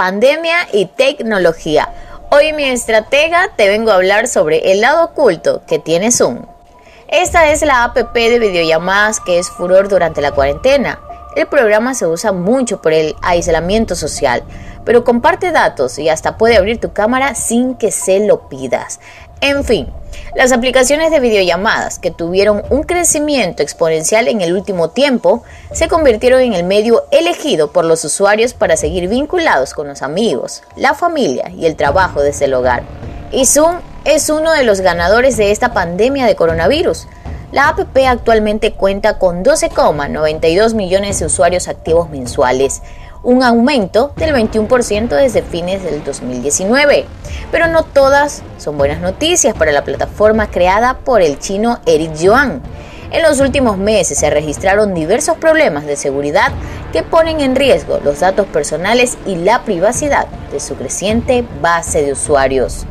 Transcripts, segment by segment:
pandemia y tecnología. Hoy mi estratega te vengo a hablar sobre el lado oculto que tiene Zoom. Esta es la app de videollamadas que es furor durante la cuarentena. El programa se usa mucho por el aislamiento social, pero comparte datos y hasta puede abrir tu cámara sin que se lo pidas. En fin, las aplicaciones de videollamadas que tuvieron un crecimiento exponencial en el último tiempo se convirtieron en el medio elegido por los usuarios para seguir vinculados con los amigos, la familia y el trabajo desde el hogar. Y Zoom es uno de los ganadores de esta pandemia de coronavirus. La app actualmente cuenta con 12,92 millones de usuarios activos mensuales, un aumento del 21% desde fines del 2019. Pero no todas son buenas noticias para la plataforma creada por el chino Eric Yuan. En los últimos meses se registraron diversos problemas de seguridad que ponen en riesgo los datos personales y la privacidad de su creciente base de usuarios.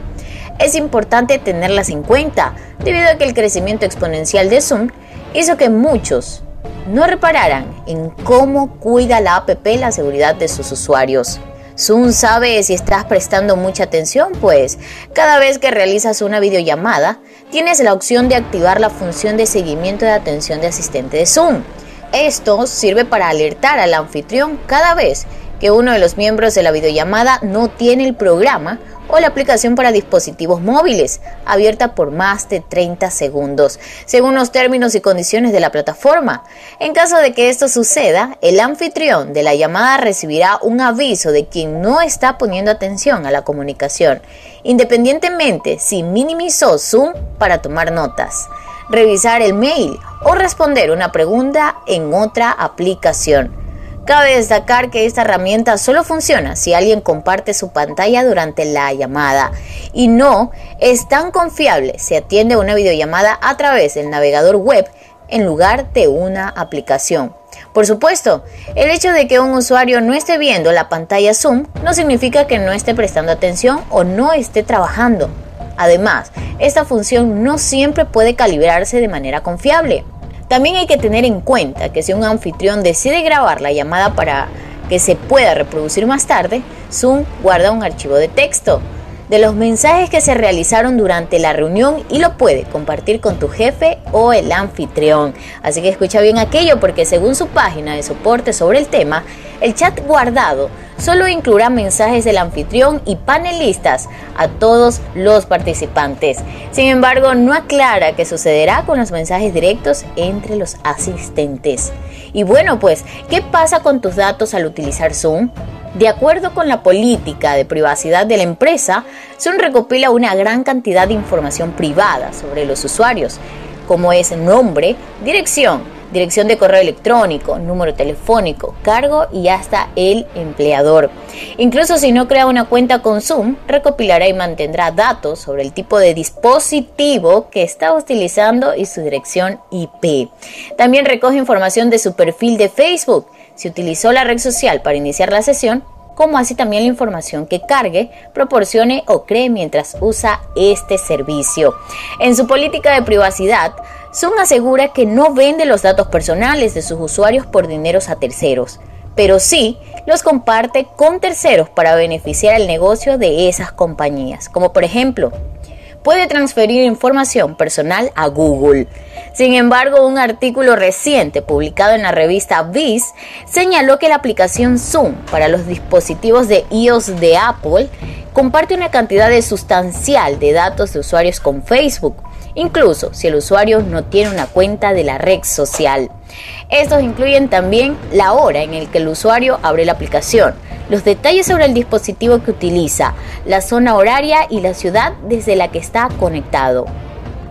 Es importante tenerlas en cuenta debido a que el crecimiento exponencial de Zoom hizo que muchos no repararan en cómo cuida la app la seguridad de sus usuarios. Zoom sabe si estás prestando mucha atención, pues cada vez que realizas una videollamada, tienes la opción de activar la función de seguimiento de atención de asistente de Zoom. Esto sirve para alertar al anfitrión cada vez que uno de los miembros de la videollamada no tiene el programa o la aplicación para dispositivos móviles, abierta por más de 30 segundos, según los términos y condiciones de la plataforma. En caso de que esto suceda, el anfitrión de la llamada recibirá un aviso de quien no está poniendo atención a la comunicación, independientemente si minimizó Zoom para tomar notas, revisar el mail o responder una pregunta en otra aplicación. Cabe destacar que esta herramienta solo funciona si alguien comparte su pantalla durante la llamada y no es tan confiable si atiende una videollamada a través del navegador web en lugar de una aplicación. Por supuesto, el hecho de que un usuario no esté viendo la pantalla Zoom no significa que no esté prestando atención o no esté trabajando. Además, esta función no siempre puede calibrarse de manera confiable. También hay que tener en cuenta que si un anfitrión decide grabar la llamada para que se pueda reproducir más tarde, Zoom guarda un archivo de texto de los mensajes que se realizaron durante la reunión y lo puede compartir con tu jefe o el anfitrión. Así que escucha bien aquello porque según su página de soporte sobre el tema, el chat guardado solo incluirá mensajes del anfitrión y panelistas a todos los participantes. Sin embargo, no aclara qué sucederá con los mensajes directos entre los asistentes. Y bueno, pues, ¿qué pasa con tus datos al utilizar Zoom? De acuerdo con la política de privacidad de la empresa, Zoom recopila una gran cantidad de información privada sobre los usuarios, como es nombre, dirección, dirección de correo electrónico, número telefónico, cargo y hasta el empleador. Incluso si no crea una cuenta con Zoom, recopilará y mantendrá datos sobre el tipo de dispositivo que está utilizando y su dirección IP. También recoge información de su perfil de Facebook si utilizó la red social para iniciar la sesión, como así también la información que cargue, proporcione o cree mientras usa este servicio. En su política de privacidad, Zoom asegura que no vende los datos personales de sus usuarios por dineros a terceros, pero sí los comparte con terceros para beneficiar el negocio de esas compañías, como por ejemplo puede transferir información personal a Google. Sin embargo, un artículo reciente publicado en la revista Viz señaló que la aplicación Zoom para los dispositivos de iOS de Apple comparte una cantidad de sustancial de datos de usuarios con Facebook, incluso si el usuario no tiene una cuenta de la red social. Estos incluyen también la hora en el que el usuario abre la aplicación, los detalles sobre el dispositivo que utiliza, la zona horaria y la ciudad desde la que está conectado.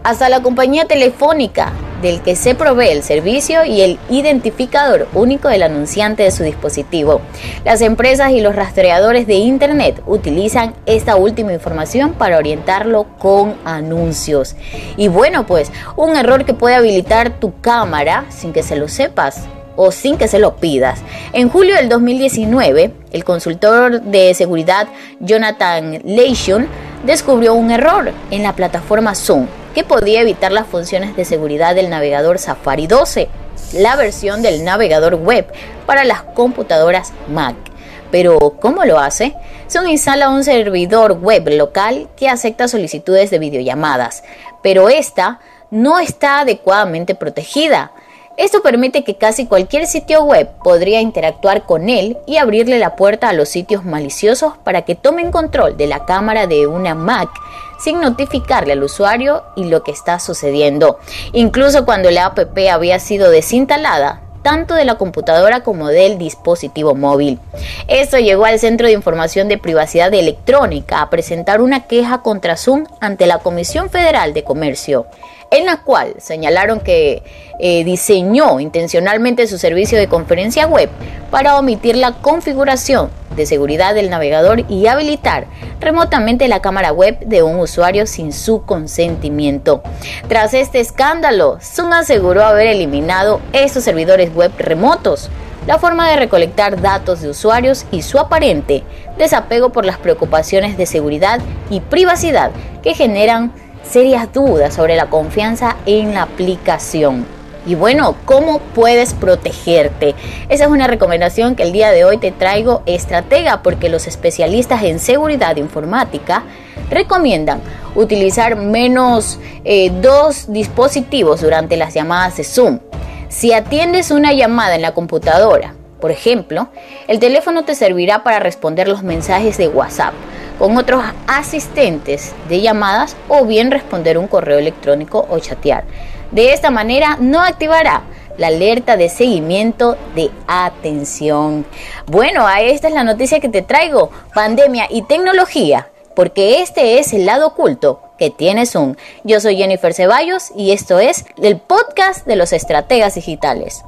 Hasta la compañía telefónica del que se provee el servicio y el identificador único del anunciante de su dispositivo. Las empresas y los rastreadores de Internet utilizan esta última información para orientarlo con anuncios. Y bueno, pues un error que puede habilitar tu cámara sin que se lo sepas o sin que se lo pidas. En julio del 2019, el consultor de seguridad Jonathan Leishon descubrió un error en la plataforma Zoom que podía evitar las funciones de seguridad del navegador Safari 12, la versión del navegador web para las computadoras Mac. Pero, ¿cómo lo hace? Zoom instala un servidor web local que acepta solicitudes de videollamadas, pero esta no está adecuadamente protegida. Esto permite que casi cualquier sitio web podría interactuar con él y abrirle la puerta a los sitios maliciosos para que tomen control de la cámara de una Mac sin notificarle al usuario y lo que está sucediendo. Incluso cuando la app había sido desinstalada, tanto de la computadora como del dispositivo móvil. Esto llegó al Centro de Información de Privacidad Electrónica a presentar una queja contra Zoom ante la Comisión Federal de Comercio en la cual señalaron que eh, diseñó intencionalmente su servicio de conferencia web para omitir la configuración de seguridad del navegador y habilitar remotamente la cámara web de un usuario sin su consentimiento. Tras este escándalo, Zoom aseguró haber eliminado estos servidores web remotos la forma de recolectar datos de usuarios y su aparente desapego por las preocupaciones de seguridad y privacidad que generan serias dudas sobre la confianza en la aplicación. Y bueno, ¿cómo puedes protegerte? Esa es una recomendación que el día de hoy te traigo estratega porque los especialistas en seguridad informática recomiendan utilizar menos eh, dos dispositivos durante las llamadas de Zoom. Si atiendes una llamada en la computadora, por ejemplo, el teléfono te servirá para responder los mensajes de WhatsApp con otros asistentes de llamadas o bien responder un correo electrónico o chatear. De esta manera no activará la alerta de seguimiento de atención. Bueno, esta es la noticia que te traigo, pandemia y tecnología, porque este es el lado oculto que tiene Zoom. Yo soy Jennifer Ceballos y esto es el podcast de los estrategas digitales.